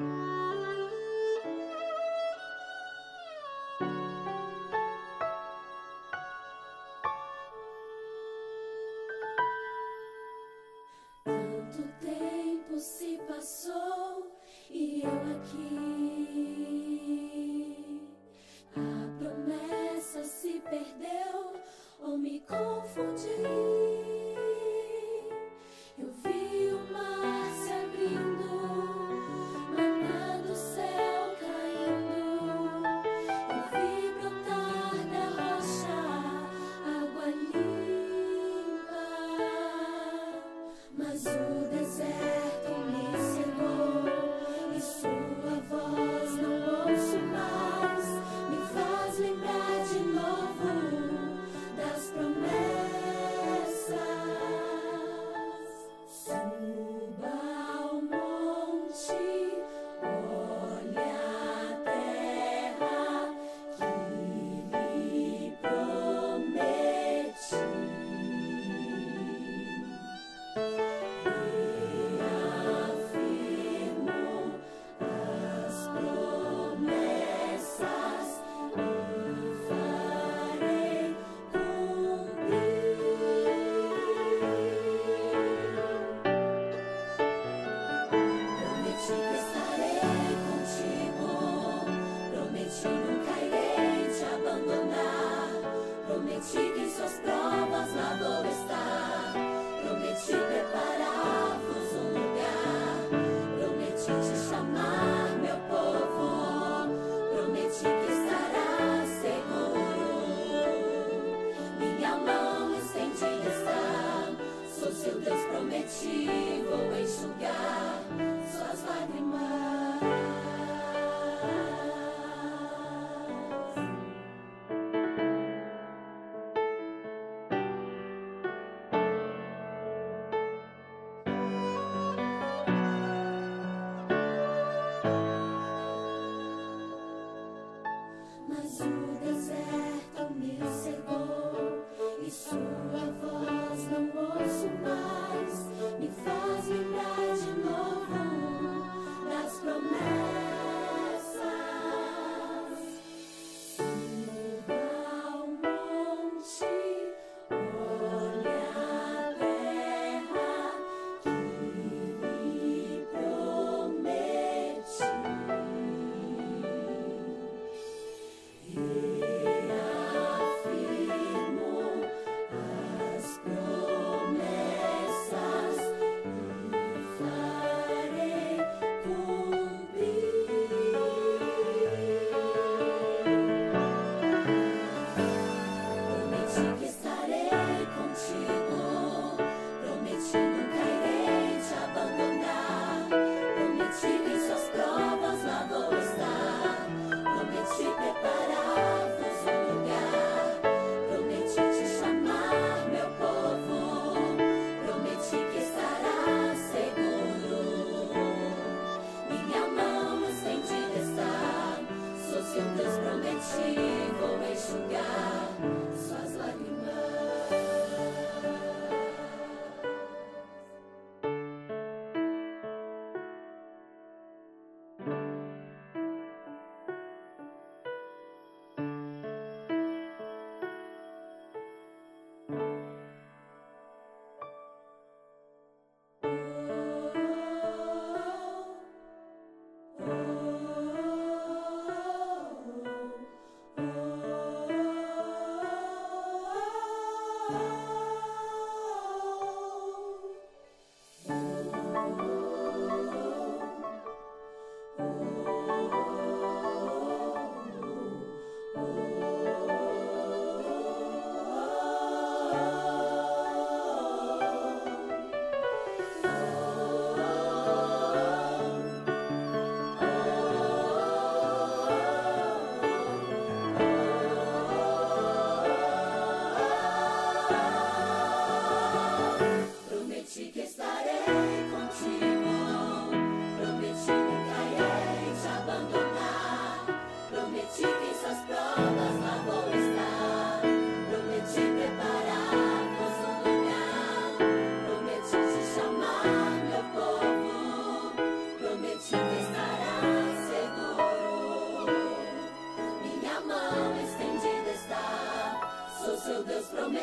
Tanto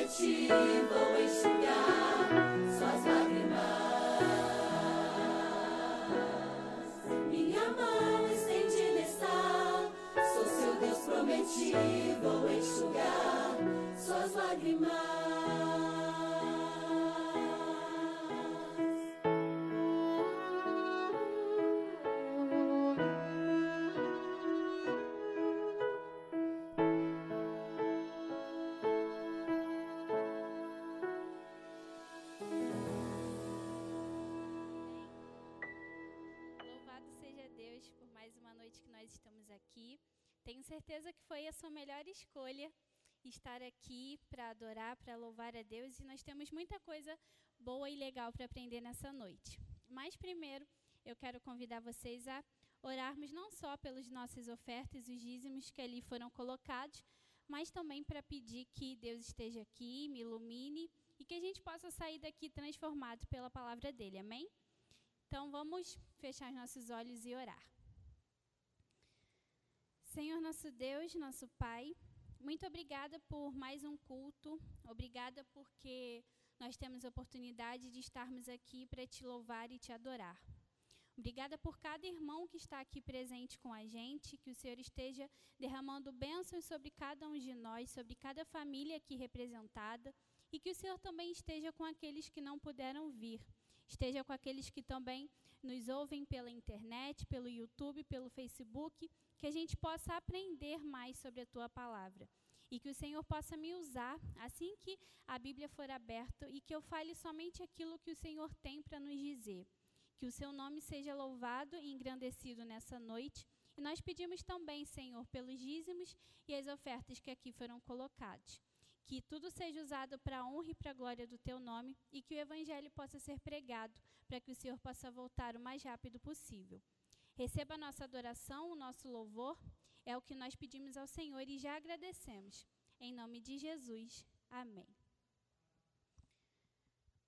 achieve certeza que foi a sua melhor escolha estar aqui para adorar, para louvar a Deus e nós temos muita coisa boa e legal para aprender nessa noite. Mas primeiro, eu quero convidar vocês a orarmos não só pelas nossas ofertas os dízimos que ali foram colocados, mas também para pedir que Deus esteja aqui, me ilumine e que a gente possa sair daqui transformado pela palavra dele. Amém? Então vamos fechar os nossos olhos e orar. Senhor nosso Deus, nosso Pai, muito obrigada por mais um culto. Obrigada porque nós temos a oportunidade de estarmos aqui para te louvar e te adorar. Obrigada por cada irmão que está aqui presente com a gente, que o Senhor esteja derramando bênçãos sobre cada um de nós, sobre cada família aqui representada, e que o Senhor também esteja com aqueles que não puderam vir esteja com aqueles que também nos ouvem pela internet, pelo YouTube, pelo Facebook, que a gente possa aprender mais sobre a tua palavra. E que o Senhor possa me usar assim que a Bíblia for aberta e que eu fale somente aquilo que o Senhor tem para nos dizer. Que o seu nome seja louvado e engrandecido nessa noite. E nós pedimos também, Senhor, pelos dízimos e as ofertas que aqui foram colocados que tudo seja usado para a honra e para a glória do teu nome e que o evangelho possa ser pregado para que o Senhor possa voltar o mais rápido possível. Receba a nossa adoração, o nosso louvor, é o que nós pedimos ao Senhor e já agradecemos. Em nome de Jesus. Amém.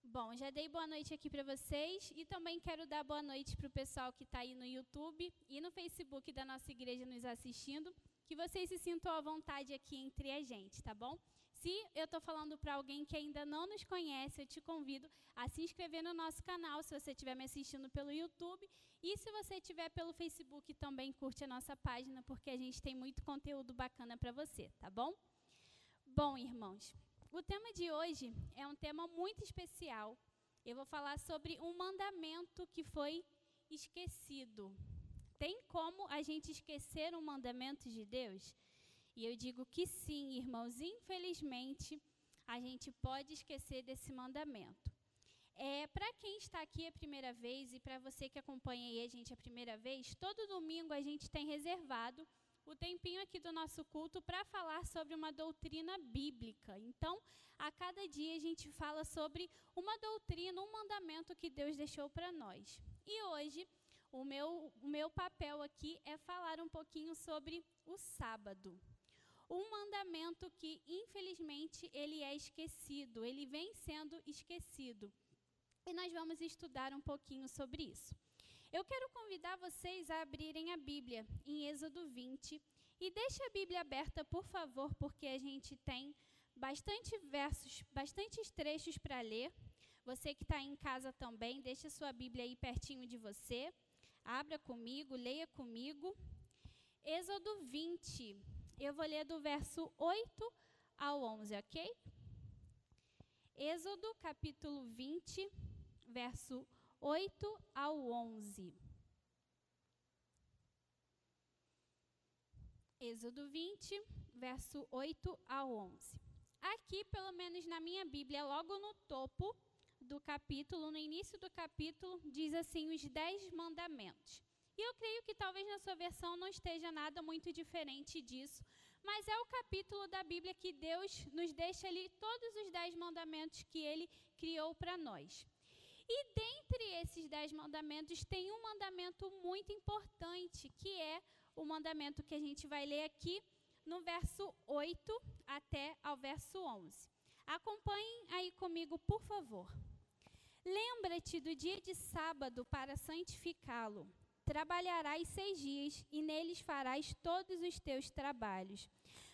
Bom, já dei boa noite aqui para vocês e também quero dar boa noite para o pessoal que está aí no YouTube e no Facebook da nossa igreja nos assistindo que vocês se sintam à vontade aqui entre a gente, tá bom? Se eu estou falando para alguém que ainda não nos conhece, eu te convido a se inscrever no nosso canal, se você estiver me assistindo pelo YouTube. E se você estiver pelo Facebook, também curte a nossa página, porque a gente tem muito conteúdo bacana para você, tá bom? Bom, irmãos, o tema de hoje é um tema muito especial. Eu vou falar sobre um mandamento que foi esquecido. Tem como a gente esquecer um mandamento de Deus? E eu digo que sim, irmãos. Infelizmente, a gente pode esquecer desse mandamento. É, para quem está aqui a primeira vez e para você que acompanha a gente a primeira vez, todo domingo a gente tem reservado o tempinho aqui do nosso culto para falar sobre uma doutrina bíblica. Então, a cada dia a gente fala sobre uma doutrina, um mandamento que Deus deixou para nós. E hoje o meu, o meu papel aqui é falar um pouquinho sobre o sábado. Um mandamento que, infelizmente, ele é esquecido, ele vem sendo esquecido. E nós vamos estudar um pouquinho sobre isso. Eu quero convidar vocês a abrirem a Bíblia em Êxodo 20. E deixe a Bíblia aberta, por favor, porque a gente tem bastante versos, bastantes trechos para ler. Você que está em casa também, deixe a sua Bíblia aí pertinho de você. Abra comigo, leia comigo. Êxodo 20. Eu vou ler do verso 8 ao 11, ok? Êxodo capítulo 20, verso 8 ao 11. Êxodo 20, verso 8 ao 11. Aqui, pelo menos na minha Bíblia, logo no topo, do capítulo, no início do capítulo, diz assim: os dez mandamentos. E eu creio que talvez na sua versão não esteja nada muito diferente disso, mas é o capítulo da Bíblia que Deus nos deixa ali todos os dez mandamentos que Ele criou para nós. E dentre esses dez mandamentos tem um mandamento muito importante, que é o mandamento que a gente vai ler aqui no verso 8 até ao verso 11. Acompanhem aí comigo, por favor. Lembra-te do dia de sábado para santificá-lo. Trabalharás seis dias e neles farás todos os teus trabalhos.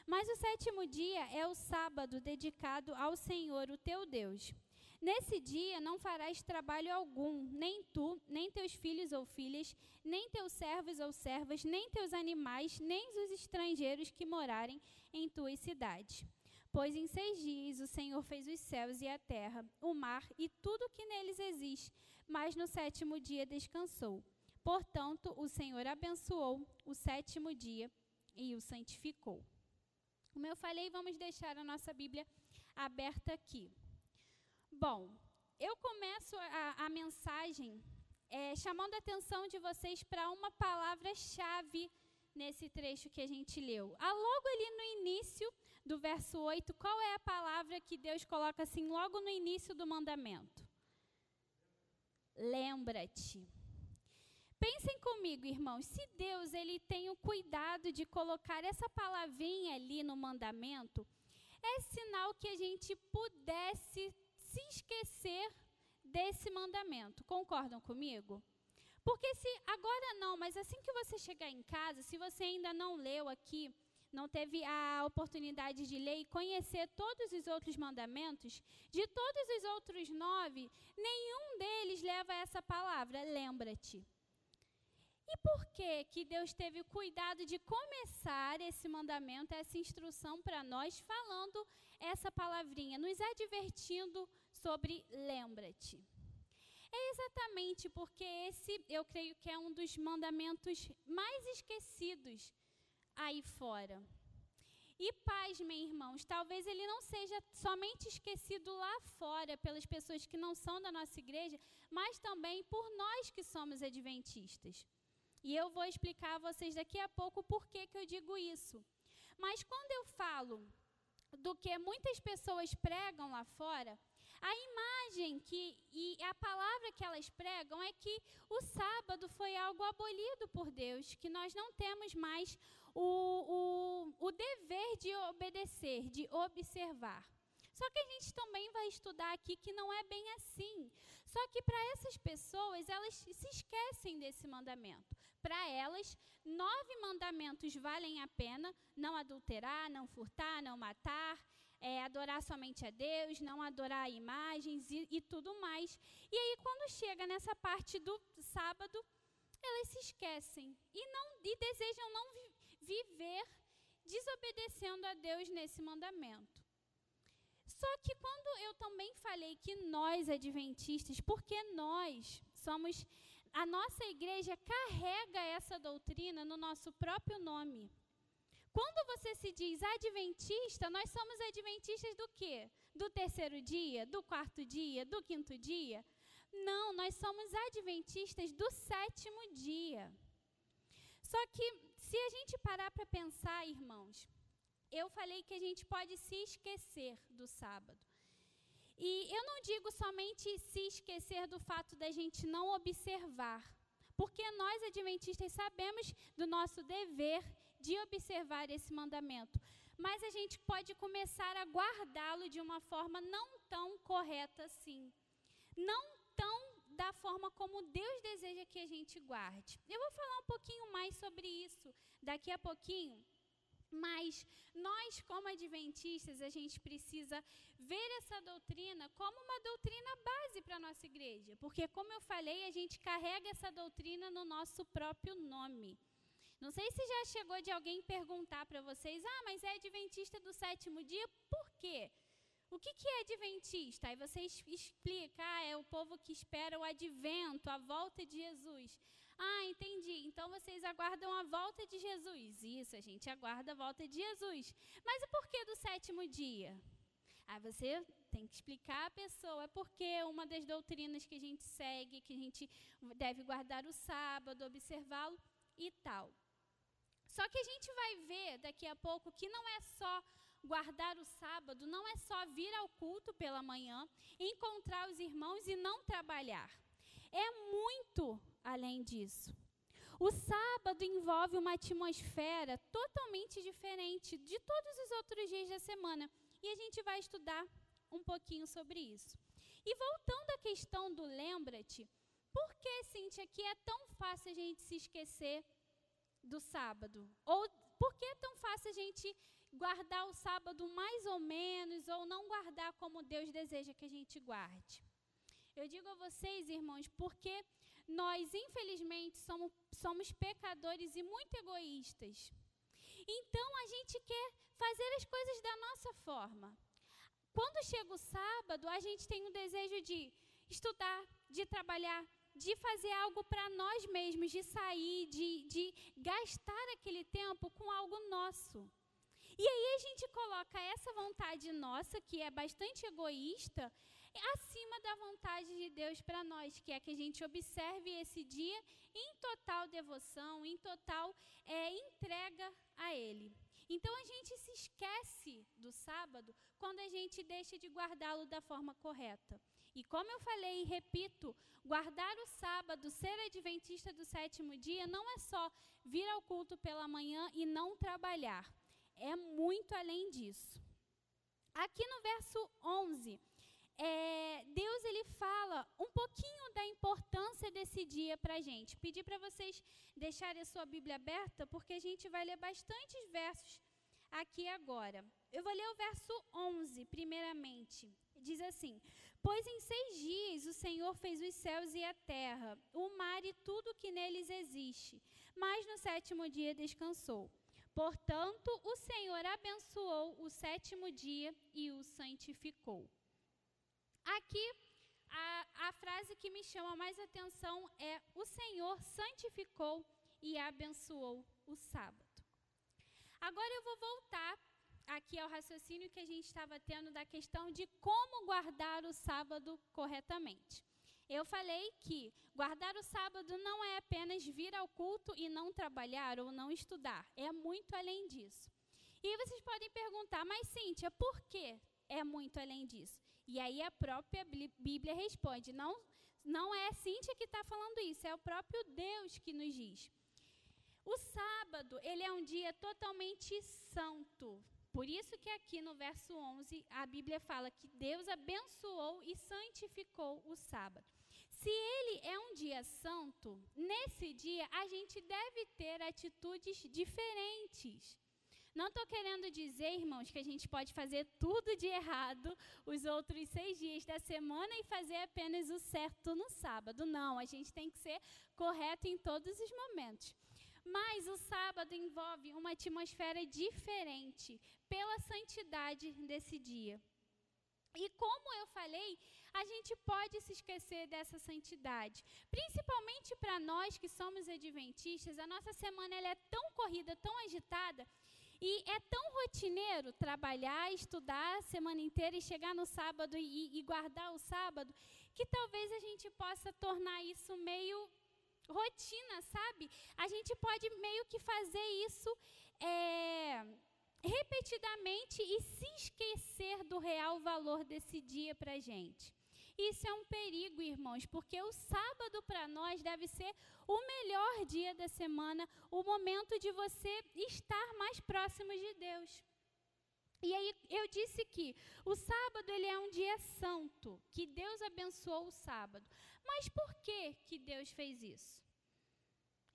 Mas o sétimo dia é o sábado dedicado ao Senhor, o teu Deus. Nesse dia não farás trabalho algum, nem tu, nem teus filhos ou filhas, nem teus servos ou servas, nem teus animais, nem os estrangeiros que morarem em tuas cidades. Pois em seis dias o Senhor fez os céus e a terra, o mar e tudo o que neles existe, mas no sétimo dia descansou. Portanto, o Senhor abençoou o sétimo dia e o santificou. Como eu falei, vamos deixar a nossa Bíblia aberta aqui. Bom, eu começo a, a mensagem é, chamando a atenção de vocês para uma palavra-chave nesse trecho que a gente leu. Ah, logo ali no início do verso 8, qual é a palavra que Deus coloca assim logo no início do mandamento? Lembra-te. Pensem comigo, irmãos, se Deus ele tem o cuidado de colocar essa palavrinha ali no mandamento, é sinal que a gente pudesse se esquecer desse mandamento. Concordam comigo? Porque se agora não, mas assim que você chegar em casa, se você ainda não leu aqui, não teve a oportunidade de ler e conhecer todos os outros mandamentos, de todos os outros nove, nenhum deles leva essa palavra, lembra-te. E por que que Deus teve o cuidado de começar esse mandamento, essa instrução para nós, falando essa palavrinha, nos advertindo sobre lembra-te? É exatamente porque esse, eu creio que é um dos mandamentos mais esquecidos aí fora. E pasmem, irmãos, talvez ele não seja somente esquecido lá fora pelas pessoas que não são da nossa igreja, mas também por nós que somos adventistas. E eu vou explicar a vocês daqui a pouco por que, que eu digo isso. Mas quando eu falo do que muitas pessoas pregam lá fora, a imagem que e a palavra que elas pregam é que o sábado foi algo abolido por Deus, que nós não temos mais o, o, o dever de obedecer, de observar. Só que a gente também vai estudar aqui que não é bem assim. Só que para essas pessoas, elas se esquecem desse mandamento. Para elas, nove mandamentos valem a pena: não adulterar, não furtar, não matar, é, adorar somente a Deus, não adorar imagens e, e tudo mais. E aí, quando chega nessa parte do sábado, elas se esquecem e, não, e desejam não vi, viver desobedecendo a Deus nesse mandamento. Só que quando eu também falei que nós adventistas, porque nós somos a nossa igreja carrega essa doutrina no nosso próprio nome. Quando você se diz adventista, nós somos adventistas do quê? Do terceiro dia, do quarto dia, do quinto dia? Não, nós somos adventistas do sétimo dia. Só que se a gente parar para pensar, irmãos, eu falei que a gente pode se esquecer do sábado. E eu não digo somente se esquecer do fato da gente não observar, porque nós adventistas sabemos do nosso dever de observar esse mandamento, mas a gente pode começar a guardá-lo de uma forma não tão correta assim, não tão da forma como Deus deseja que a gente guarde. Eu vou falar um pouquinho mais sobre isso daqui a pouquinho. Mas nós, como adventistas, a gente precisa ver essa doutrina como uma doutrina base para a nossa igreja. Porque, como eu falei, a gente carrega essa doutrina no nosso próprio nome. Não sei se já chegou de alguém perguntar para vocês: ah, mas é adventista do sétimo dia, por quê? O que, que é adventista? Aí você explica: ah, é o povo que espera o advento, a volta de Jesus. Ah, entendi. Então vocês aguardam a volta de Jesus. Isso, a gente aguarda a volta de Jesus. Mas o porquê do sétimo dia? Aí você tem que explicar a pessoa porque uma das doutrinas que a gente segue, que a gente deve guardar o sábado, observá-lo e tal. Só que a gente vai ver daqui a pouco que não é só guardar o sábado, não é só vir ao culto pela manhã, encontrar os irmãos e não trabalhar. É muito além disso. O sábado envolve uma atmosfera totalmente diferente de todos os outros dias da semana. E a gente vai estudar um pouquinho sobre isso. E voltando à questão do lembra-te, por que, Cíntia, que é tão fácil a gente se esquecer do sábado? Ou por que é tão fácil a gente guardar o sábado mais ou menos, ou não guardar como Deus deseja que a gente guarde? Eu digo a vocês, irmãos, porque nós, infelizmente, somos, somos pecadores e muito egoístas. Então, a gente quer fazer as coisas da nossa forma. Quando chega o sábado, a gente tem o desejo de estudar, de trabalhar, de fazer algo para nós mesmos, de sair, de, de gastar aquele tempo com algo nosso. E aí a gente coloca essa vontade nossa, que é bastante egoísta, acima da vontade de Deus para nós, que é que a gente observe esse dia em total devoção, em total é, entrega a Ele. Então a gente se esquece do sábado quando a gente deixa de guardá-lo da forma correta. E como eu falei e repito, guardar o sábado, ser adventista do sétimo dia, não é só vir ao culto pela manhã e não trabalhar. É muito além disso. Aqui no verso 11, é, Deus ele fala um pouquinho da importância desse dia para a gente. Pedir para vocês deixarem a sua Bíblia aberta, porque a gente vai ler bastantes versos aqui agora. Eu vou ler o verso 11, primeiramente. Diz assim: Pois em seis dias o Senhor fez os céus e a terra, o mar e tudo que neles existe, mas no sétimo dia descansou. Portanto, o Senhor abençoou o sétimo dia e o santificou. Aqui, a, a frase que me chama mais atenção é: O Senhor santificou e abençoou o sábado. Agora eu vou voltar aqui ao raciocínio que a gente estava tendo da questão de como guardar o sábado corretamente. Eu falei que guardar o sábado não é apenas vir ao culto e não trabalhar ou não estudar, é muito além disso. E vocês podem perguntar, mas Cíntia, por que é muito além disso? E aí a própria Bíblia responde: não, não é a Cíntia que está falando isso, é o próprio Deus que nos diz. O sábado, ele é um dia totalmente santo. Por isso que aqui no verso 11 a Bíblia fala que Deus abençoou e santificou o sábado. Se ele é um dia santo, nesse dia a gente deve ter atitudes diferentes. Não estou querendo dizer, irmãos, que a gente pode fazer tudo de errado os outros seis dias da semana e fazer apenas o certo no sábado. Não, a gente tem que ser correto em todos os momentos. Mas o sábado envolve uma atmosfera diferente pela santidade desse dia. E como eu falei, a gente pode se esquecer dessa santidade. Principalmente para nós que somos adventistas, a nossa semana ela é tão corrida, tão agitada, e é tão rotineiro trabalhar, estudar a semana inteira e chegar no sábado e, e guardar o sábado, que talvez a gente possa tornar isso meio rotina, sabe? A gente pode meio que fazer isso é, repetidamente e se esquecer do real valor desse dia para a gente. Isso é um perigo, irmãos, porque o sábado para nós deve ser o melhor dia da semana, o momento de você estar mais próximo de Deus. E aí eu disse que o sábado ele é um dia santo, que Deus abençoou o sábado. Mas por que que Deus fez isso?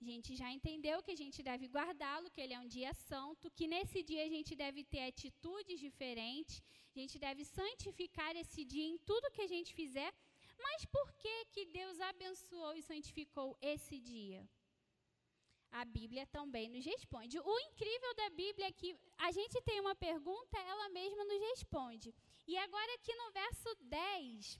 A gente já entendeu que a gente deve guardá-lo, que ele é um dia santo, que nesse dia a gente deve ter atitudes diferentes, a gente deve santificar esse dia em tudo que a gente fizer. Mas por que que Deus abençoou e santificou esse dia? A Bíblia também nos responde. O incrível da Bíblia é que a gente tem uma pergunta, ela mesma nos responde. E agora aqui no verso 10,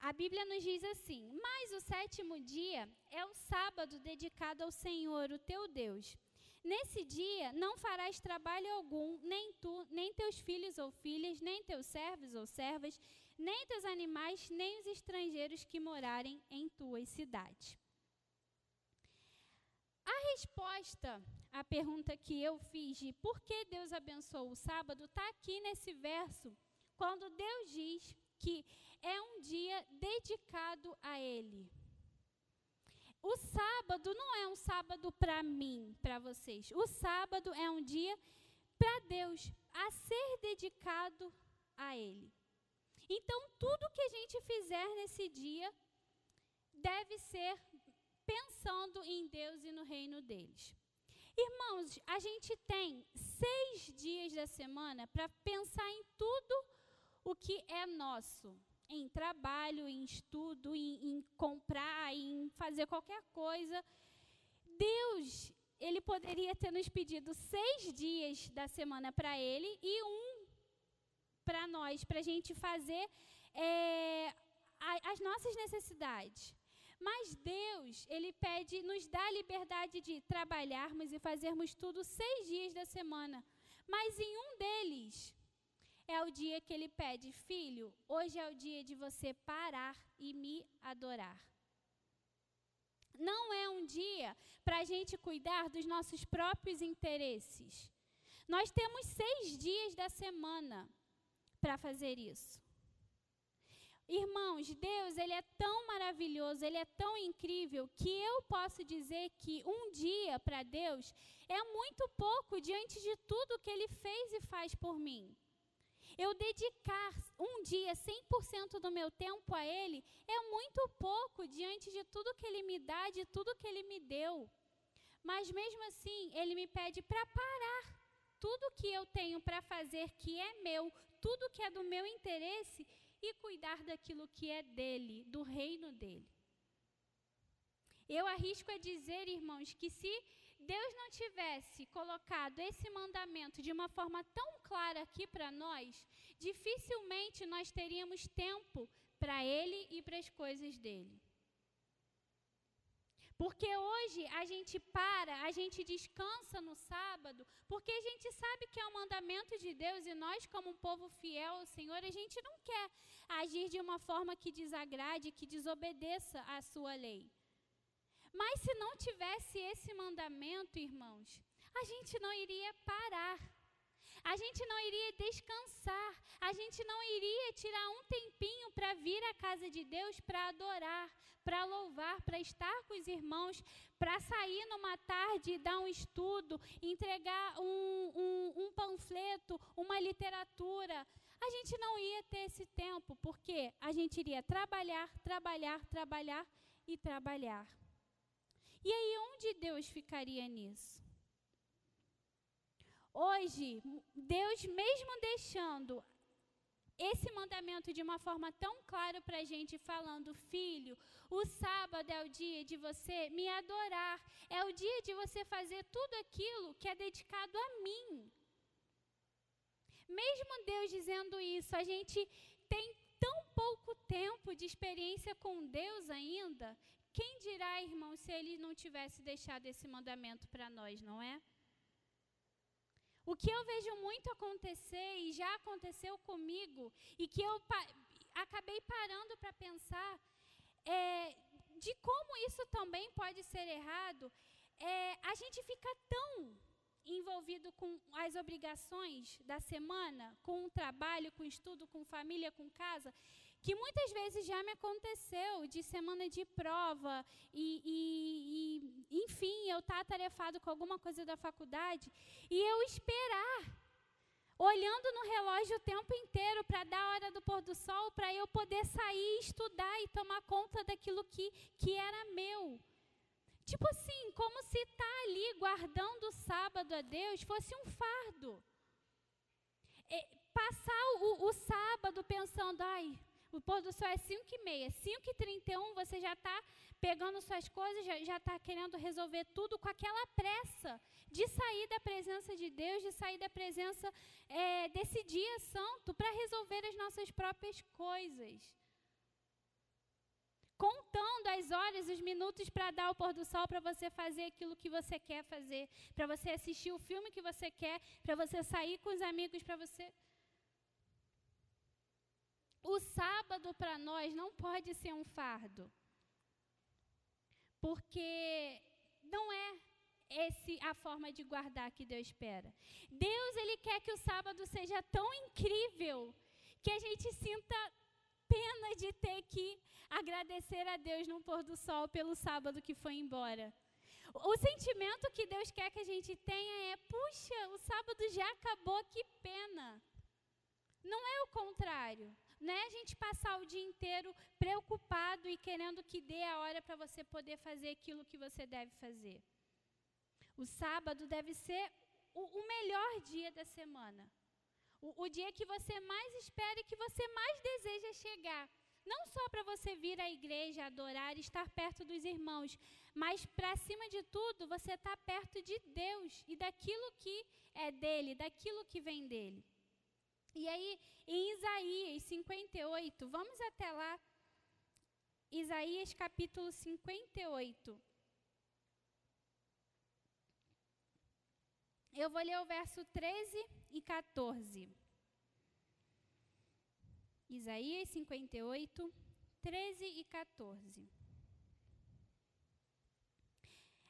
a Bíblia nos diz assim: Mas o sétimo dia é o sábado dedicado ao Senhor, o teu Deus. Nesse dia não farás trabalho algum, nem tu, nem teus filhos ou filhas, nem teus servos ou servas, nem teus animais, nem os estrangeiros que morarem em tuas cidades. A resposta à pergunta que eu fiz de por que Deus abençoou o sábado está aqui nesse verso, quando Deus diz que é um dia dedicado a Ele. O sábado não é um sábado para mim, para vocês. O sábado é um dia para Deus, a ser dedicado a Ele. Então, tudo que a gente fizer nesse dia deve ser pensando em Deus e no reino deles. Irmãos, a gente tem seis dias da semana para pensar em tudo o que é nosso em trabalho, em estudo, em, em comprar, em fazer qualquer coisa. Deus, ele poderia ter nos pedido seis dias da semana para ele e um para nós, para a gente fazer é, a, as nossas necessidades. Mas Deus, Ele pede, nos dá a liberdade de trabalharmos e fazermos tudo seis dias da semana. Mas em um deles, é o dia que ele pede: Filho, hoje é o dia de você parar e me adorar. Não é um dia para a gente cuidar dos nossos próprios interesses. Nós temos seis dias da semana para fazer isso. Irmãos, Deus, ele é tão maravilhoso, ele é tão incrível que eu posso dizer que um dia para Deus é muito pouco diante de tudo que ele fez e faz por mim. Eu dedicar um dia 100% do meu tempo a ele é muito pouco diante de tudo que ele me dá, de tudo que ele me deu. Mas mesmo assim, ele me pede para parar tudo que eu tenho para fazer que é meu, tudo que é do meu interesse e cuidar daquilo que é dele, do reino dele. Eu arrisco a dizer, irmãos, que se Deus não tivesse colocado esse mandamento de uma forma tão clara aqui para nós, dificilmente nós teríamos tempo para Ele e para as coisas dele. Porque hoje a gente para, a gente descansa no sábado, porque a gente sabe que é um mandamento de Deus e nós, como um povo fiel ao Senhor, a gente não quer agir de uma forma que desagrade, que desobedeça à sua lei. Mas se não tivesse esse mandamento, irmãos, a gente não iria parar. A gente não iria descansar, a gente não iria tirar um tempinho para vir à casa de Deus para adorar, para louvar, para estar com os irmãos, para sair numa tarde e dar um estudo, entregar um, um, um panfleto, uma literatura. A gente não ia ter esse tempo, porque a gente iria trabalhar, trabalhar, trabalhar e trabalhar. E aí, onde Deus ficaria nisso? Hoje, Deus, mesmo deixando esse mandamento de uma forma tão clara para a gente, falando: Filho, o sábado é o dia de você me adorar, é o dia de você fazer tudo aquilo que é dedicado a mim. Mesmo Deus dizendo isso, a gente tem tão pouco tempo de experiência com Deus ainda. Quem dirá, irmão, se ele não tivesse deixado esse mandamento para nós, não é? O que eu vejo muito acontecer e já aconteceu comigo e que eu pa acabei parando para pensar é, de como isso também pode ser errado, é, a gente fica tão envolvido com as obrigações da semana, com o trabalho, com o estudo, com família, com casa, que muitas vezes já me aconteceu de semana de prova e, e, e enfim, eu estar tá atarefado com alguma coisa da faculdade e eu esperar, olhando no relógio o tempo inteiro para dar a hora do pôr do sol, para eu poder sair, estudar e tomar conta daquilo que, que era meu. Tipo assim, como se estar tá ali guardando o sábado a Deus fosse um fardo. É, passar o, o sábado pensando, ai, o pôr do sol é 5 e meia. 5 e 31 você já está pegando suas coisas, já está querendo resolver tudo com aquela pressa de sair da presença de Deus, de sair da presença é, desse dia santo para resolver as nossas próprias coisas. Contando as horas, os minutos para dar o pôr do sol, para você fazer aquilo que você quer fazer, para você assistir o filme que você quer, para você sair com os amigos, para você o sábado para nós não pode ser um fardo. Porque não é esse a forma de guardar que Deus espera. Deus ele quer que o sábado seja tão incrível que a gente sinta pena de ter que agradecer a Deus no pôr do sol pelo sábado que foi embora. O sentimento que Deus quer que a gente tenha é: puxa, o sábado já acabou, que pena. Não é o contrário. Não é a gente passar o dia inteiro preocupado e querendo que dê a hora para você poder fazer aquilo que você deve fazer. O sábado deve ser o, o melhor dia da semana. O, o dia que você mais espera e que você mais deseja chegar. Não só para você vir à igreja, adorar estar perto dos irmãos, mas para cima de tudo, você está perto de Deus e daquilo que é dele, daquilo que vem dele. E aí, em Isaías 58, vamos até lá. Isaías capítulo 58. Eu vou ler o verso 13 e 14. Isaías 58, 13 e 14.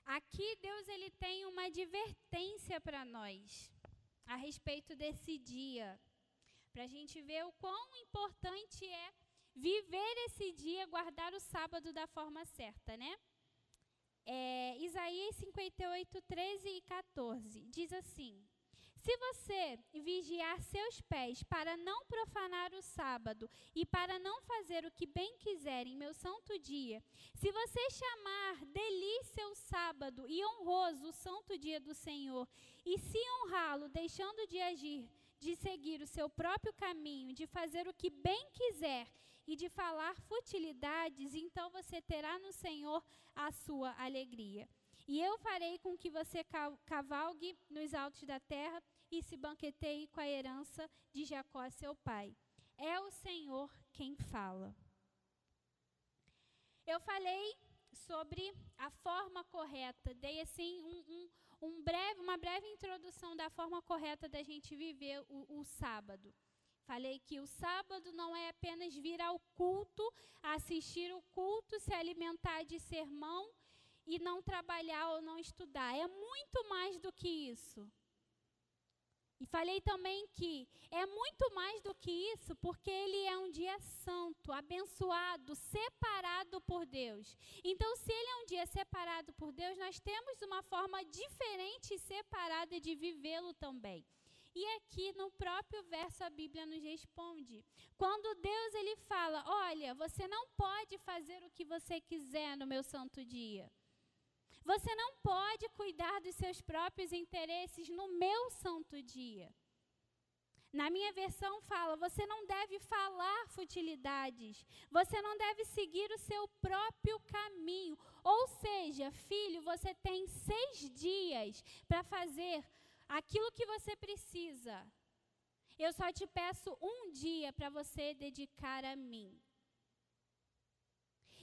Aqui Deus ele tem uma advertência para nós a respeito desse dia, para a gente ver o quão importante é viver esse dia, guardar o sábado da forma certa, né? É, Isaías 58, 13 e 14 diz assim: Se você vigiar seus pés para não profanar o sábado e para não fazer o que bem quiser em meu santo dia, se você chamar delícia o sábado e honroso o santo dia do Senhor, e se honrá-lo, deixando de agir, de seguir o seu próprio caminho, de fazer o que bem quiser e de falar futilidades, então você terá no Senhor a sua alegria. E eu farei com que você cavalgue nos altos da terra e se banqueteie com a herança de Jacó, seu pai. É o Senhor quem fala. Eu falei sobre a forma correta, dei assim um, um, um breve, uma breve introdução da forma correta da gente viver o, o sábado. Falei que o sábado não é apenas vir ao culto, assistir o culto, se alimentar de sermão e não trabalhar ou não estudar. É muito mais do que isso. E falei também que é muito mais do que isso, porque ele é um dia santo, abençoado, separado por Deus. Então, se ele é um dia separado por Deus, nós temos uma forma diferente e separada de vivê-lo também. E aqui no próprio verso a Bíblia nos responde. Quando Deus ele fala: "Olha, você não pode fazer o que você quiser no meu santo dia. Você não pode cuidar dos seus próprios interesses no meu santo dia." Na minha versão fala: você não deve falar futilidades, você não deve seguir o seu próprio caminho. Ou seja, filho, você tem seis dias para fazer aquilo que você precisa. Eu só te peço um dia para você dedicar a mim.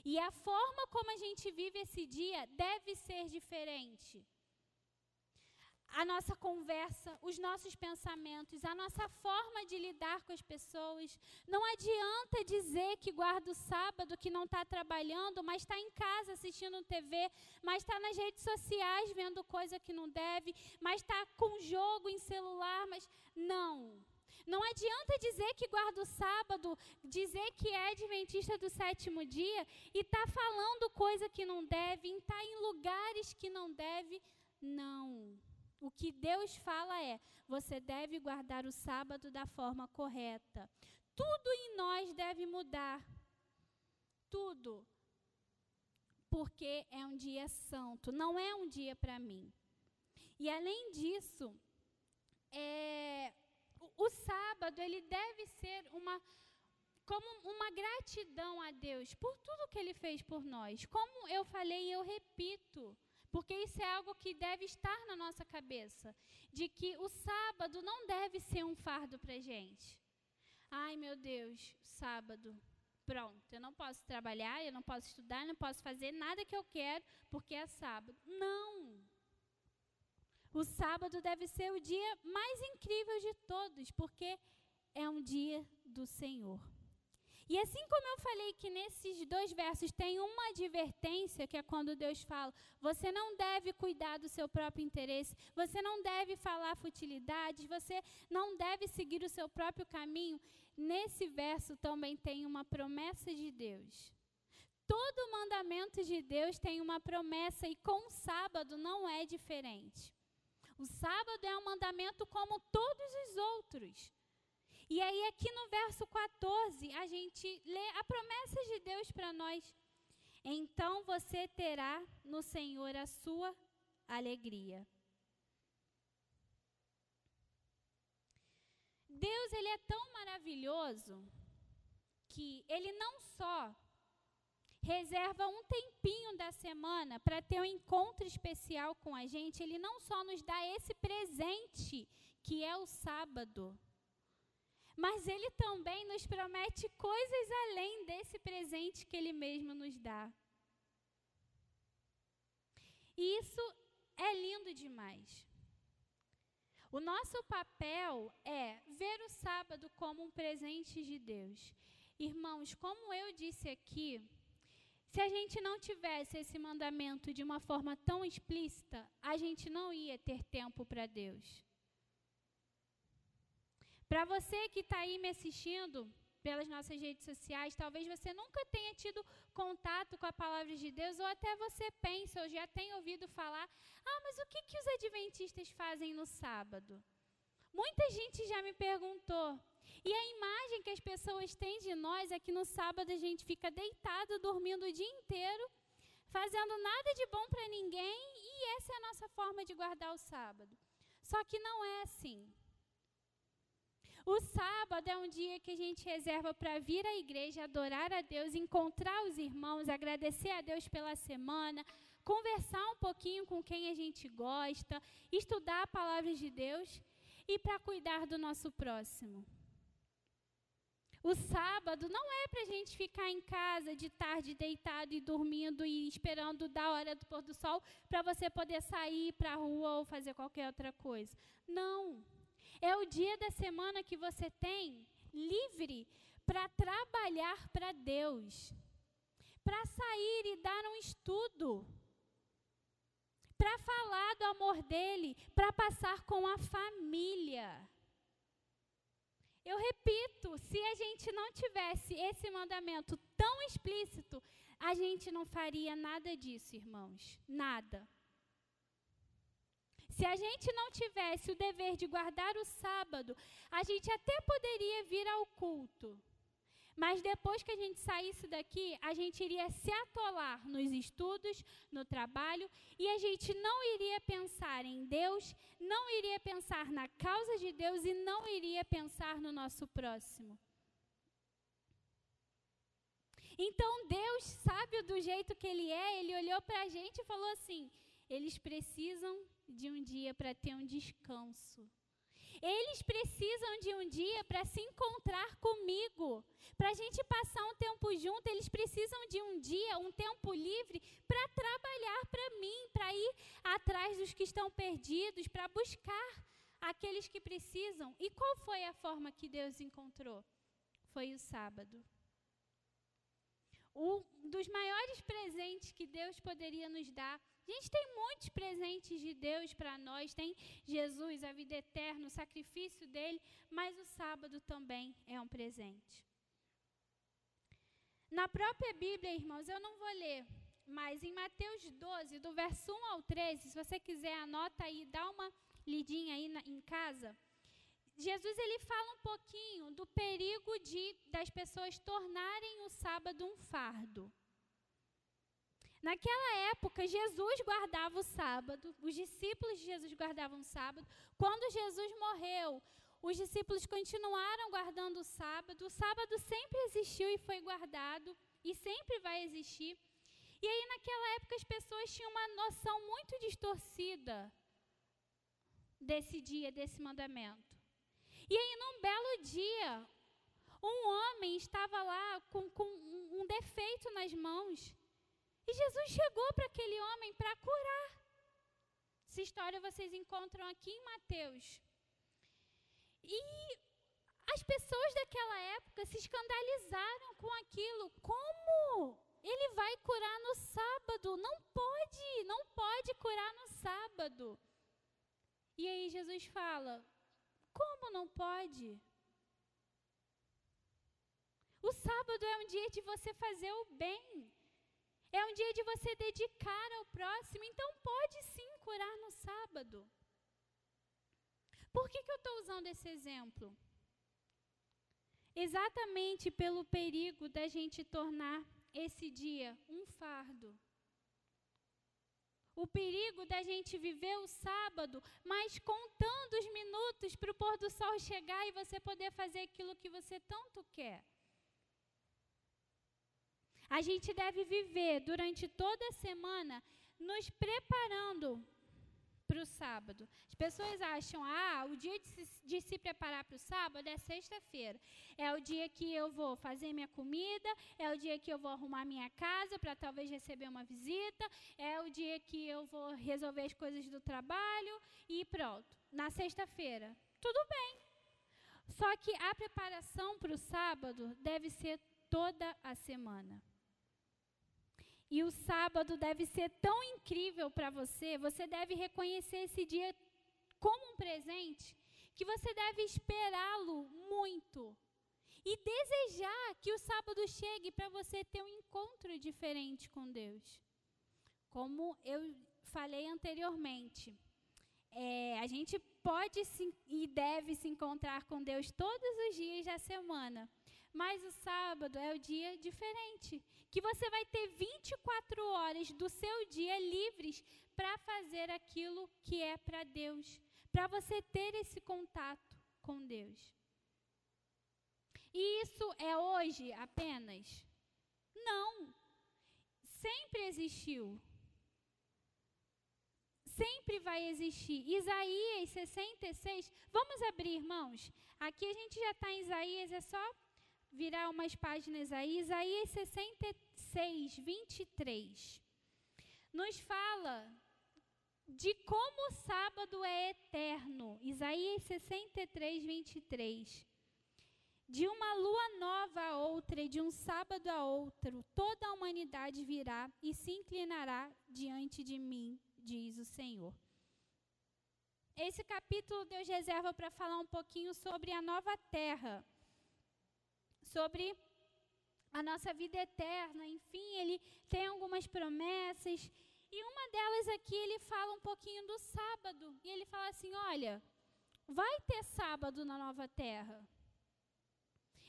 E a forma como a gente vive esse dia deve ser diferente a nossa conversa, os nossos pensamentos, a nossa forma de lidar com as pessoas. Não adianta dizer que guarda o sábado, que não está trabalhando, mas está em casa assistindo TV, mas está nas redes sociais vendo coisa que não deve, mas está com jogo em celular, mas não. Não adianta dizer que guarda o sábado, dizer que é adventista do sétimo dia e está falando coisa que não deve, está em lugares que não deve. Não. O que Deus fala é: você deve guardar o sábado da forma correta. Tudo em nós deve mudar. Tudo. Porque é um dia santo, não é um dia para mim. E além disso, é, o, sábado ele deve ser uma como uma gratidão a Deus por tudo que Ele fez por nós. Como eu falei, eu repito. Porque isso é algo que deve estar na nossa cabeça, de que o sábado não deve ser um fardo para gente. Ai, meu Deus, sábado, pronto, eu não posso trabalhar, eu não posso estudar, eu não posso fazer nada que eu quero, porque é sábado. Não! O sábado deve ser o dia mais incrível de todos, porque é um dia do Senhor. E assim como eu falei que nesses dois versos tem uma advertência, que é quando Deus fala: você não deve cuidar do seu próprio interesse, você não deve falar futilidades, você não deve seguir o seu próprio caminho. Nesse verso também tem uma promessa de Deus. Todo mandamento de Deus tem uma promessa e com o sábado não é diferente. O sábado é um mandamento como todos os outros. E aí, aqui no verso 14, a gente lê a promessa de Deus para nós. Então você terá no Senhor a sua alegria. Deus, ele é tão maravilhoso que ele não só reserva um tempinho da semana para ter um encontro especial com a gente, ele não só nos dá esse presente que é o sábado, mas Ele também nos promete coisas além desse presente que Ele mesmo nos dá. E isso é lindo demais. O nosso papel é ver o sábado como um presente de Deus. Irmãos, como eu disse aqui, se a gente não tivesse esse mandamento de uma forma tão explícita, a gente não ia ter tempo para Deus. Para você que está aí me assistindo pelas nossas redes sociais, talvez você nunca tenha tido contato com a palavra de Deus, ou até você pensa, ou já tenha ouvido falar: ah, mas o que, que os adventistas fazem no sábado? Muita gente já me perguntou. E a imagem que as pessoas têm de nós é que no sábado a gente fica deitado, dormindo o dia inteiro, fazendo nada de bom para ninguém, e essa é a nossa forma de guardar o sábado. Só que não é assim. O sábado é um dia que a gente reserva para vir à igreja, adorar a Deus, encontrar os irmãos, agradecer a Deus pela semana, conversar um pouquinho com quem a gente gosta, estudar a palavra de Deus e para cuidar do nosso próximo. O sábado não é para a gente ficar em casa de tarde deitado e dormindo e esperando da hora do pôr do sol para você poder sair para a rua ou fazer qualquer outra coisa. Não. É o dia da semana que você tem livre para trabalhar para Deus, para sair e dar um estudo, para falar do amor dele, para passar com a família. Eu repito, se a gente não tivesse esse mandamento tão explícito, a gente não faria nada disso, irmãos. Nada. Se a gente não tivesse o dever de guardar o sábado, a gente até poderia vir ao culto. Mas depois que a gente saísse daqui, a gente iria se atolar nos estudos, no trabalho, e a gente não iria pensar em Deus, não iria pensar na causa de Deus e não iria pensar no nosso próximo. Então Deus, sábio do jeito que Ele é, Ele olhou para a gente e falou assim: eles precisam de um dia para ter um descanso. Eles precisam de um dia para se encontrar comigo. Para a gente passar um tempo junto, eles precisam de um dia, um tempo livre, para trabalhar para mim, para ir atrás dos que estão perdidos, para buscar aqueles que precisam. E qual foi a forma que Deus encontrou? Foi o sábado. Um dos maiores presentes que Deus poderia nos dar a gente tem muitos presentes de Deus para nós, tem Jesus, a vida eterna, o sacrifício dele, mas o sábado também é um presente. Na própria Bíblia, irmãos, eu não vou ler, mas em Mateus 12, do verso 1 ao 13, se você quiser, anota aí, dá uma lidinha aí na, em casa. Jesus ele fala um pouquinho do perigo de das pessoas tornarem o sábado um fardo. Naquela época, Jesus guardava o sábado, os discípulos de Jesus guardavam o sábado. Quando Jesus morreu, os discípulos continuaram guardando o sábado. O sábado sempre existiu e foi guardado, e sempre vai existir. E aí, naquela época, as pessoas tinham uma noção muito distorcida desse dia, desse mandamento. E aí, num belo dia, um homem estava lá com, com um defeito nas mãos. E Jesus chegou para aquele homem para curar. Essa história vocês encontram aqui em Mateus. E as pessoas daquela época se escandalizaram com aquilo. Como? Ele vai curar no sábado? Não pode, não pode curar no sábado. E aí Jesus fala: Como não pode? O sábado é um dia de você fazer o bem. É um dia de você dedicar ao próximo, então pode sim curar no sábado. Por que, que eu estou usando esse exemplo? Exatamente pelo perigo da gente tornar esse dia um fardo. O perigo da gente viver o sábado, mas contando os minutos para o pôr do sol chegar e você poder fazer aquilo que você tanto quer. A gente deve viver durante toda a semana nos preparando para o sábado. As pessoas acham, ah, o dia de se, de se preparar para o sábado é sexta-feira. É o dia que eu vou fazer minha comida, é o dia que eu vou arrumar minha casa para talvez receber uma visita, é o dia que eu vou resolver as coisas do trabalho e pronto. Na sexta-feira, tudo bem. Só que a preparação para o sábado deve ser toda a semana. E o sábado deve ser tão incrível para você, você deve reconhecer esse dia como um presente, que você deve esperá-lo muito. E desejar que o sábado chegue para você ter um encontro diferente com Deus. Como eu falei anteriormente, é, a gente pode se, e deve se encontrar com Deus todos os dias da semana. Mas o sábado é o dia diferente, que você vai ter 24 horas do seu dia livres para fazer aquilo que é para Deus, para você ter esse contato com Deus. E isso é hoje apenas? Não. Sempre existiu. Sempre vai existir. Isaías 66. Vamos abrir, irmãos. Aqui a gente já está em Isaías, é só virar umas páginas aí, Isaías 66, 23, nos fala de como o sábado é eterno. Isaías 63, 23. De uma lua nova a outra e de um sábado a outro, toda a humanidade virá e se inclinará diante de mim, diz o Senhor. Esse capítulo Deus reserva para falar um pouquinho sobre a nova terra sobre a nossa vida eterna. Enfim, ele tem algumas promessas. E uma delas aqui ele fala um pouquinho do sábado. E ele fala assim: olha, vai ter sábado na nova terra.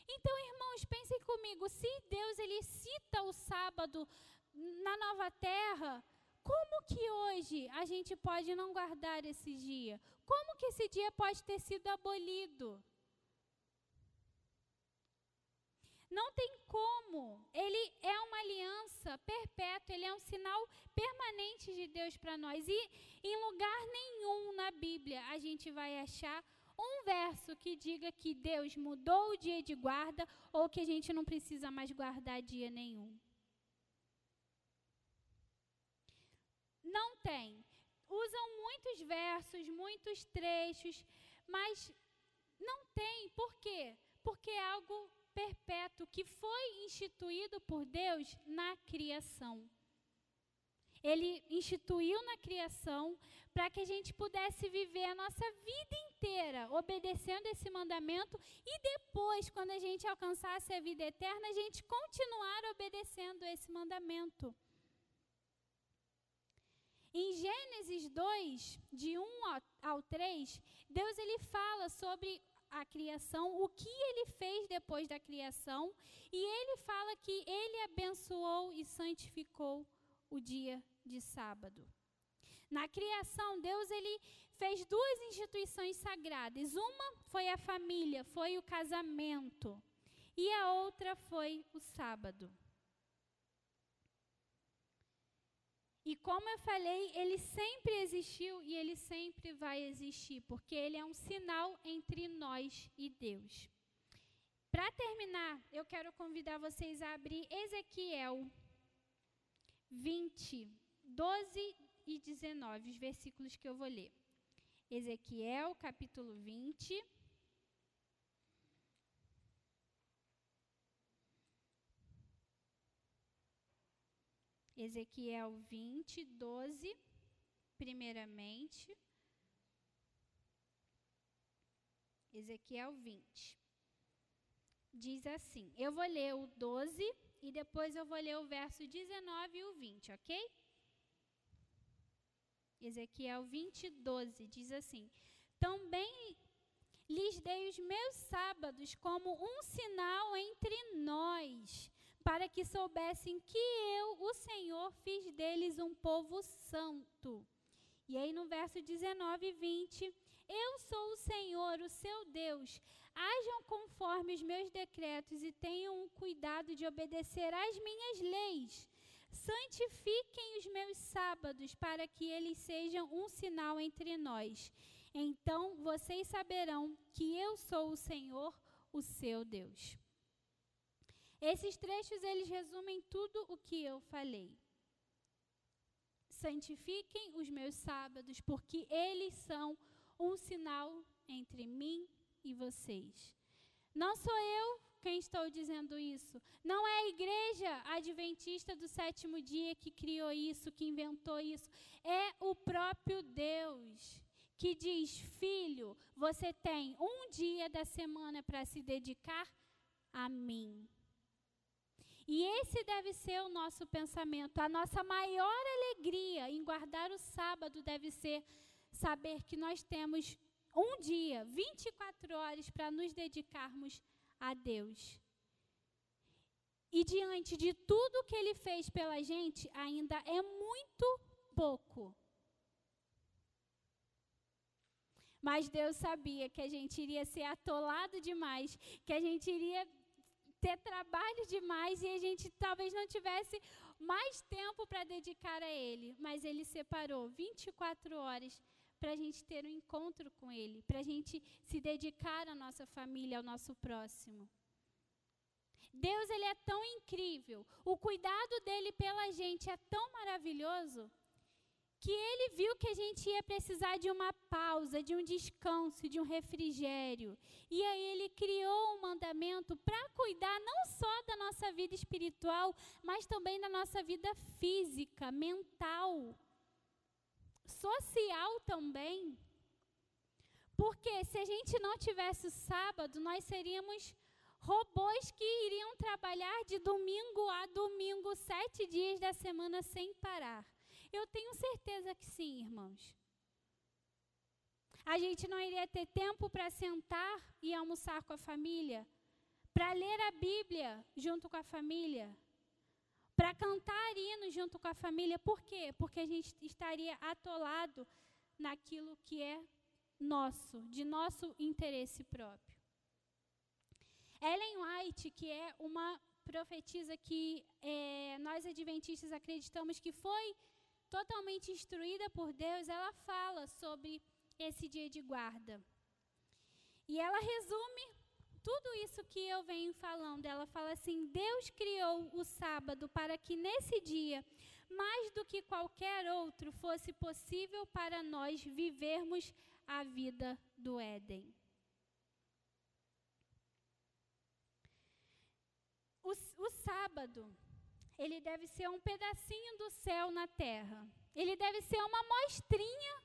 Então, irmãos, pensem comigo, se Deus ele cita o sábado na nova terra, como que hoje a gente pode não guardar esse dia? Como que esse dia pode ter sido abolido? Não tem como. Ele é uma aliança perpétua, ele é um sinal permanente de Deus para nós. E em lugar nenhum na Bíblia a gente vai achar um verso que diga que Deus mudou o dia de guarda ou que a gente não precisa mais guardar dia nenhum. Não tem. Usam muitos versos, muitos trechos, mas não tem. Por quê? Porque é algo perpétuo que foi instituído por Deus na criação. Ele instituiu na criação para que a gente pudesse viver a nossa vida inteira obedecendo esse mandamento e depois, quando a gente alcançasse a vida eterna, a gente continuar obedecendo esse mandamento. Em Gênesis 2, de 1 ao 3, Deus ele fala sobre a criação, o que ele fez depois da criação, e ele fala que ele abençoou e santificou o dia de sábado. Na criação, Deus ele fez duas instituições sagradas. Uma foi a família, foi o casamento, e a outra foi o sábado. E como eu falei, ele sempre existiu e ele sempre vai existir, porque ele é um sinal entre nós e Deus. Para terminar, eu quero convidar vocês a abrir Ezequiel 20, 12 e 19, os versículos que eu vou ler. Ezequiel, capítulo 20. Ezequiel 20, 12, primeiramente. Ezequiel 20. Diz assim: Eu vou ler o 12 e depois eu vou ler o verso 19 e o 20, ok? Ezequiel 20, 12 diz assim: Também lhes dei os meus sábados como um sinal entre nós para que soubessem que eu, o Senhor, fiz deles um povo santo. E aí no verso 19 e 20, eu sou o Senhor, o seu Deus. Hajam conforme os meus decretos e tenham o cuidado de obedecer às minhas leis. Santifiquem os meus sábados, para que eles sejam um sinal entre nós. Então vocês saberão que eu sou o Senhor, o seu Deus. Esses trechos eles resumem tudo o que eu falei. Santifiquem os meus sábados, porque eles são um sinal entre mim e vocês. Não sou eu quem estou dizendo isso. Não é a igreja adventista do sétimo dia que criou isso, que inventou isso. É o próprio Deus que diz: Filho, você tem um dia da semana para se dedicar a mim. E esse deve ser o nosso pensamento. A nossa maior alegria em guardar o sábado deve ser saber que nós temos um dia, 24 horas, para nos dedicarmos a Deus. E diante de tudo que Ele fez pela gente, ainda é muito pouco. Mas Deus sabia que a gente iria ser atolado demais, que a gente iria ter trabalho demais e a gente talvez não tivesse mais tempo para dedicar a Ele. Mas Ele separou 24 horas para a gente ter um encontro com Ele, para a gente se dedicar à nossa família, ao nosso próximo. Deus ele é tão incrível, o cuidado dele pela gente é tão maravilhoso que ele viu que a gente ia precisar de uma pausa, de um descanso, de um refrigério. E aí ele criou um mandamento para cuidar não só da nossa vida espiritual, mas também da nossa vida física, mental social também. Porque se a gente não tivesse o sábado, nós seríamos robôs que iriam trabalhar de domingo a domingo, sete dias da semana sem parar. Eu tenho certeza que sim, irmãos. A gente não iria ter tempo para sentar e almoçar com a família, para ler a Bíblia junto com a família, para cantar hinos junto com a família. Por quê? Porque a gente estaria atolado naquilo que é nosso, de nosso interesse próprio. Ellen White, que é uma profetisa que é, nós adventistas acreditamos que foi totalmente instruída por Deus, ela fala sobre esse dia de guarda. E ela resume tudo isso que eu venho falando. Ela fala assim: Deus criou o sábado para que nesse dia, mais do que qualquer outro, fosse possível para nós vivermos a vida do Éden. O, o sábado, ele deve ser um pedacinho do céu na terra. Ele deve ser uma mostrinha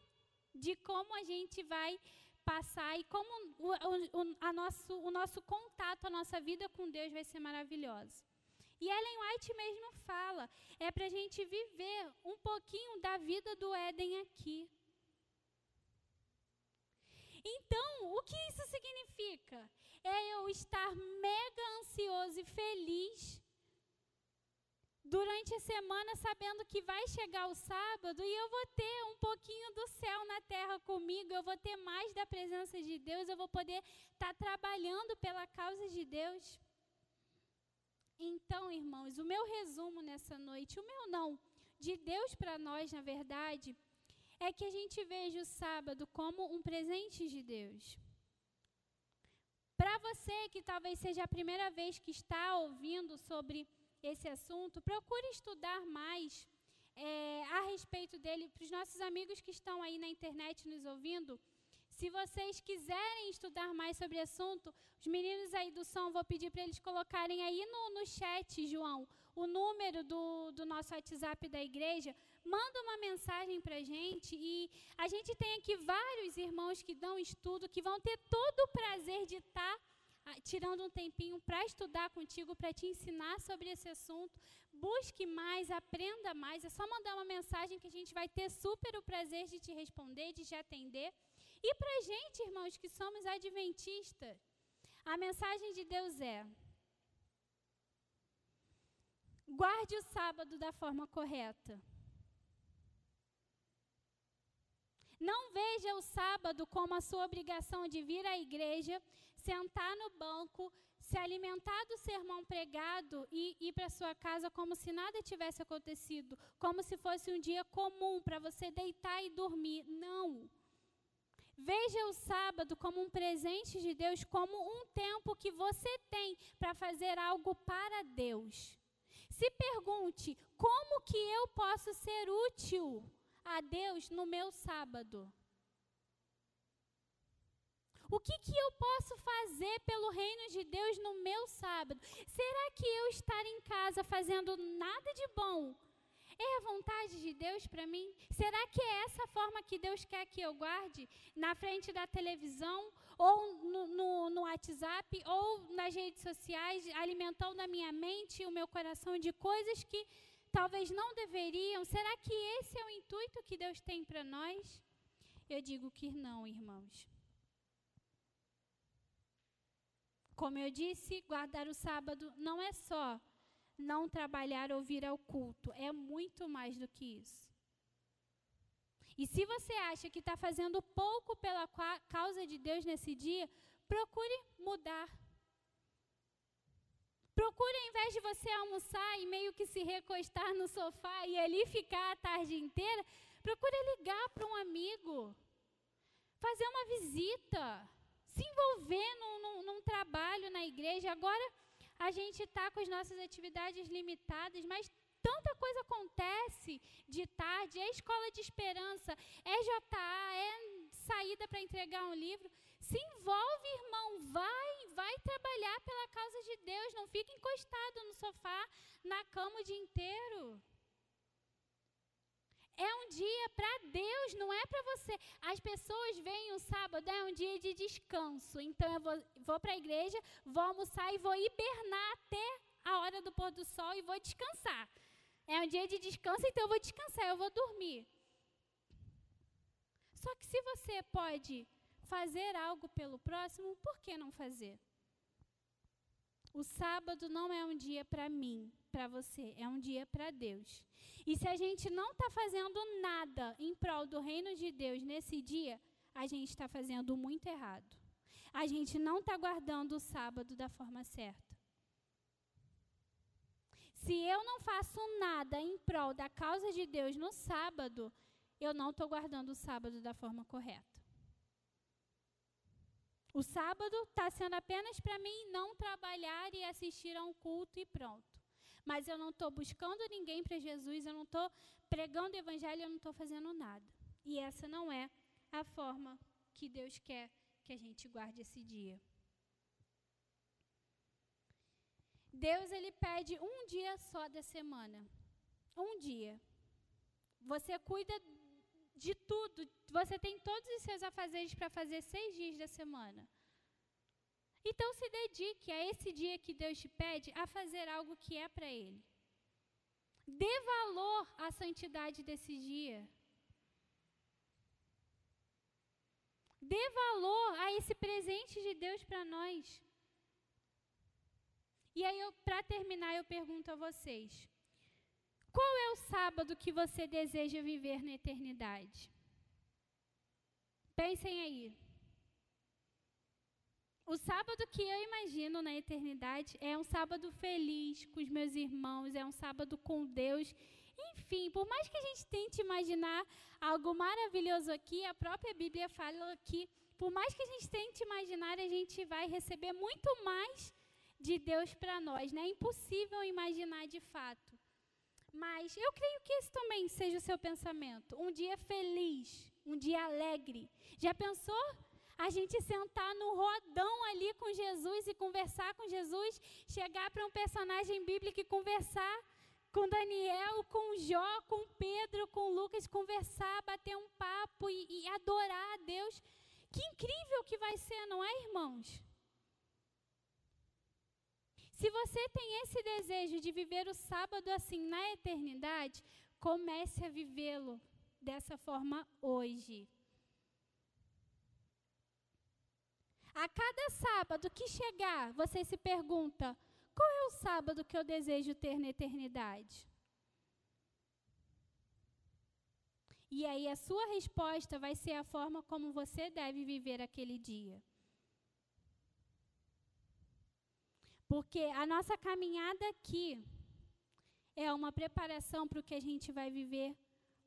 de como a gente vai passar e como o, o, a nosso, o nosso contato, a nossa vida com Deus vai ser maravilhosa. E Ellen White mesmo fala, é para a gente viver um pouquinho da vida do Éden aqui. Então, o que isso significa? É eu estar mega ansioso e feliz durante a semana sabendo que vai chegar o sábado e eu vou ter um pouquinho do céu na terra comigo, eu vou ter mais da presença de Deus, eu vou poder estar tá trabalhando pela causa de Deus. Então, irmãos, o meu resumo nessa noite, o meu não, de Deus para nós, na verdade, é que a gente veja o sábado como um presente de Deus. Para você que talvez seja a primeira vez que está ouvindo sobre esse assunto, procure estudar mais é, a respeito dele. Para os nossos amigos que estão aí na internet nos ouvindo, se vocês quiserem estudar mais sobre o assunto, os meninos aí do som, vou pedir para eles colocarem aí no, no chat, João, o número do, do nosso WhatsApp da igreja. Manda uma mensagem para a gente e a gente tem aqui vários irmãos que dão estudo, que vão ter todo o prazer de estar tá tirando um tempinho para estudar contigo, para te ensinar sobre esse assunto. Busque mais, aprenda mais. É só mandar uma mensagem que a gente vai ter super o prazer de te responder, de te atender. E para a gente, irmãos, que somos adventistas, a mensagem de Deus é: guarde o sábado da forma correta. Não veja o sábado como a sua obrigação de vir à igreja sentar no banco, se alimentar do sermão pregado e ir para sua casa como se nada tivesse acontecido, como se fosse um dia comum para você deitar e dormir. Não. Veja o sábado como um presente de Deus, como um tempo que você tem para fazer algo para Deus. Se pergunte: como que eu posso ser útil a Deus no meu sábado? O que, que eu posso fazer pelo reino de Deus no meu sábado? Será que eu estar em casa fazendo nada de bom é a vontade de Deus para mim? Será que é essa forma que Deus quer que eu guarde? Na frente da televisão, ou no, no, no WhatsApp, ou nas redes sociais, alimentando a minha mente e o meu coração de coisas que talvez não deveriam? Será que esse é o intuito que Deus tem para nós? Eu digo que não, irmãos. Como eu disse, guardar o sábado não é só não trabalhar ou vir ao culto, é muito mais do que isso. E se você acha que está fazendo pouco pela causa de Deus nesse dia, procure mudar. Procure, ao invés de você almoçar e meio que se recostar no sofá e ali ficar a tarde inteira, procure ligar para um amigo, fazer uma visita se envolver num, num, num trabalho na igreja. Agora a gente está com as nossas atividades limitadas, mas tanta coisa acontece de tarde, é escola de esperança, é JA, é saída para entregar um livro. Se envolve, irmão, vai, vai trabalhar pela causa de Deus, não fica encostado no sofá, na cama o dia inteiro. É um dia para Deus, não é para você. As pessoas veem o sábado, é um dia de descanso. Então eu vou, vou para a igreja, vou almoçar e vou hibernar até a hora do pôr do sol e vou descansar. É um dia de descanso, então eu vou descansar, eu vou dormir. Só que se você pode fazer algo pelo próximo, por que não fazer? O sábado não é um dia para mim, para você, é um dia para Deus. E se a gente não está fazendo nada em prol do reino de Deus nesse dia, a gente está fazendo muito errado. A gente não está guardando o sábado da forma certa. Se eu não faço nada em prol da causa de Deus no sábado, eu não estou guardando o sábado da forma correta. O sábado está sendo apenas para mim não trabalhar e assistir a um culto e pronto mas eu não estou buscando ninguém para Jesus, eu não estou pregando o evangelho, eu não estou fazendo nada. E essa não é a forma que Deus quer que a gente guarde esse dia. Deus ele pede um dia só da semana. Um dia. Você cuida de tudo. Você tem todos os seus afazeres para fazer seis dias da semana. Então se dedique a esse dia que Deus te pede a fazer algo que é para Ele. Dê valor à santidade desse dia. Dê valor a esse presente de Deus para nós. E aí, para terminar, eu pergunto a vocês: qual é o sábado que você deseja viver na eternidade? Pensem aí. O sábado que eu imagino na eternidade é um sábado feliz com os meus irmãos, é um sábado com Deus. Enfim, por mais que a gente tente imaginar algo maravilhoso aqui, a própria Bíblia fala que, por mais que a gente tente imaginar, a gente vai receber muito mais de Deus para nós. Né? É impossível imaginar de fato. Mas eu creio que esse também seja o seu pensamento. Um dia feliz, um dia alegre. Já pensou? A gente sentar no rodão ali com Jesus e conversar com Jesus, chegar para um personagem bíblico e conversar com Daniel, com Jó, com Pedro, com Lucas, conversar, bater um papo e, e adorar a Deus. Que incrível que vai ser, não é, irmãos? Se você tem esse desejo de viver o sábado assim na eternidade, comece a vivê-lo dessa forma hoje. A cada sábado que chegar, você se pergunta: qual é o sábado que eu desejo ter na eternidade? E aí a sua resposta vai ser a forma como você deve viver aquele dia. Porque a nossa caminhada aqui é uma preparação para o que a gente vai viver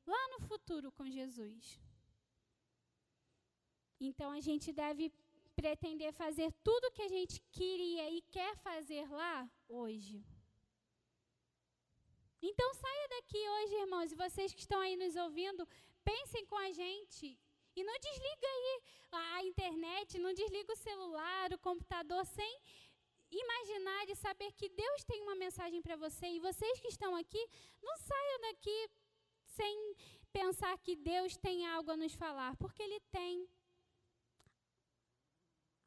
lá no futuro com Jesus. Então a gente deve pretender fazer tudo o que a gente queria e quer fazer lá hoje. Então saia daqui hoje, irmãos, e vocês que estão aí nos ouvindo, pensem com a gente. E não desliga aí a, internet, não desliga o celular, o computador, sem imaginar e saber que Deus tem uma mensagem para você. E vocês que estão aqui, não saiam daqui sem pensar que Deus tem algo a nos falar, porque Ele tem.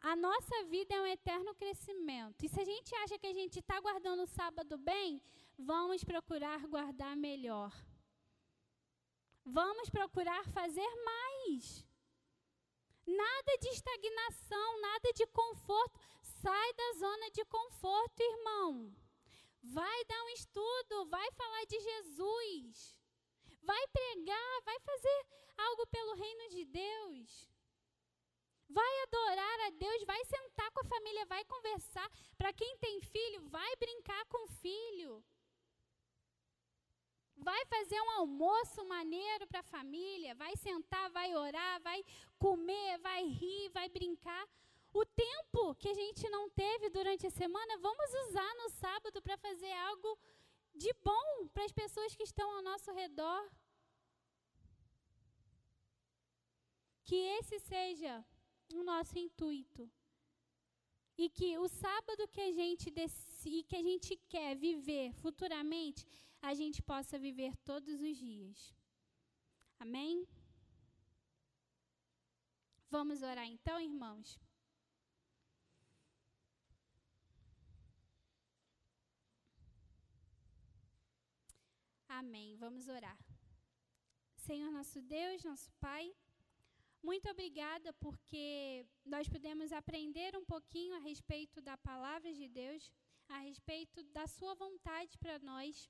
A nossa vida é um eterno crescimento. E se a gente acha que a gente está guardando o sábado bem, vamos procurar guardar melhor. Vamos procurar fazer mais. Nada de estagnação, nada de conforto. Sai da zona de conforto, irmão. Vai dar um estudo, vai falar de Jesus. Vai pregar, vai fazer algo pelo reino de Deus. Vai adorar a Deus, vai sentar com a família, vai conversar. Para quem tem filho, vai brincar com o filho. Vai fazer um almoço maneiro para a família, vai sentar, vai orar, vai comer, vai rir, vai brincar. O tempo que a gente não teve durante a semana, vamos usar no sábado para fazer algo de bom para as pessoas que estão ao nosso redor. Que esse seja o nosso intuito. E que o sábado que a gente decide, que a gente quer viver futuramente a gente possa viver todos os dias. Amém? Vamos orar então, irmãos? Amém. Vamos orar. Senhor nosso Deus, nosso Pai, muito obrigada porque nós pudemos aprender um pouquinho a respeito da palavra de Deus, a respeito da Sua vontade para nós.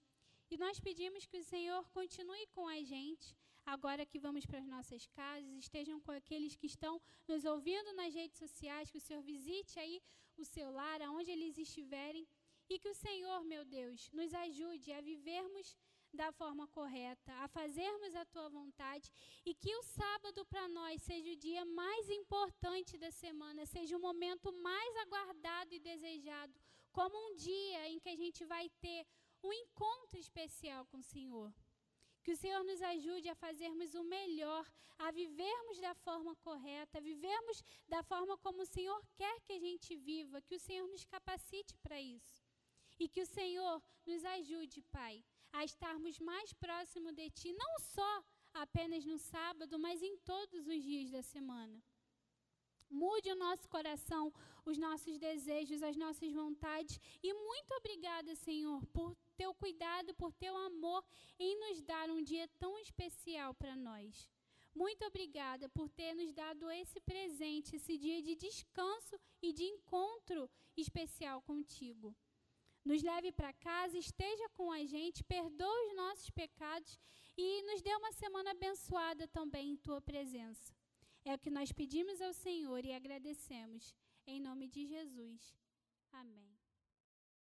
E nós pedimos que o Senhor continue com a gente, agora que vamos para as nossas casas, estejam com aqueles que estão nos ouvindo nas redes sociais, que o Senhor visite aí o seu lar, aonde eles estiverem, e que o Senhor, meu Deus, nos ajude a vivermos da forma correta, a fazermos a tua vontade e que o sábado para nós seja o dia mais importante da semana, seja o momento mais aguardado e desejado, como um dia em que a gente vai ter um encontro especial com o Senhor. Que o Senhor nos ajude a fazermos o melhor, a vivermos da forma correta, a vivermos da forma como o Senhor quer que a gente viva, que o Senhor nos capacite para isso. E que o Senhor nos ajude, Pai, a estarmos mais próximo de Ti, não só apenas no sábado, mas em todos os dias da semana. Mude o nosso coração, os nossos desejos, as nossas vontades. E muito obrigada, Senhor, por teu cuidado, por teu amor em nos dar um dia tão especial para nós. Muito obrigada por ter nos dado esse presente, esse dia de descanso e de encontro especial contigo. Nos leve para casa, esteja com a gente, perdoe os nossos pecados e nos dê uma semana abençoada também em tua presença. É o que nós pedimos ao Senhor e agradecemos. Em nome de Jesus. Amém.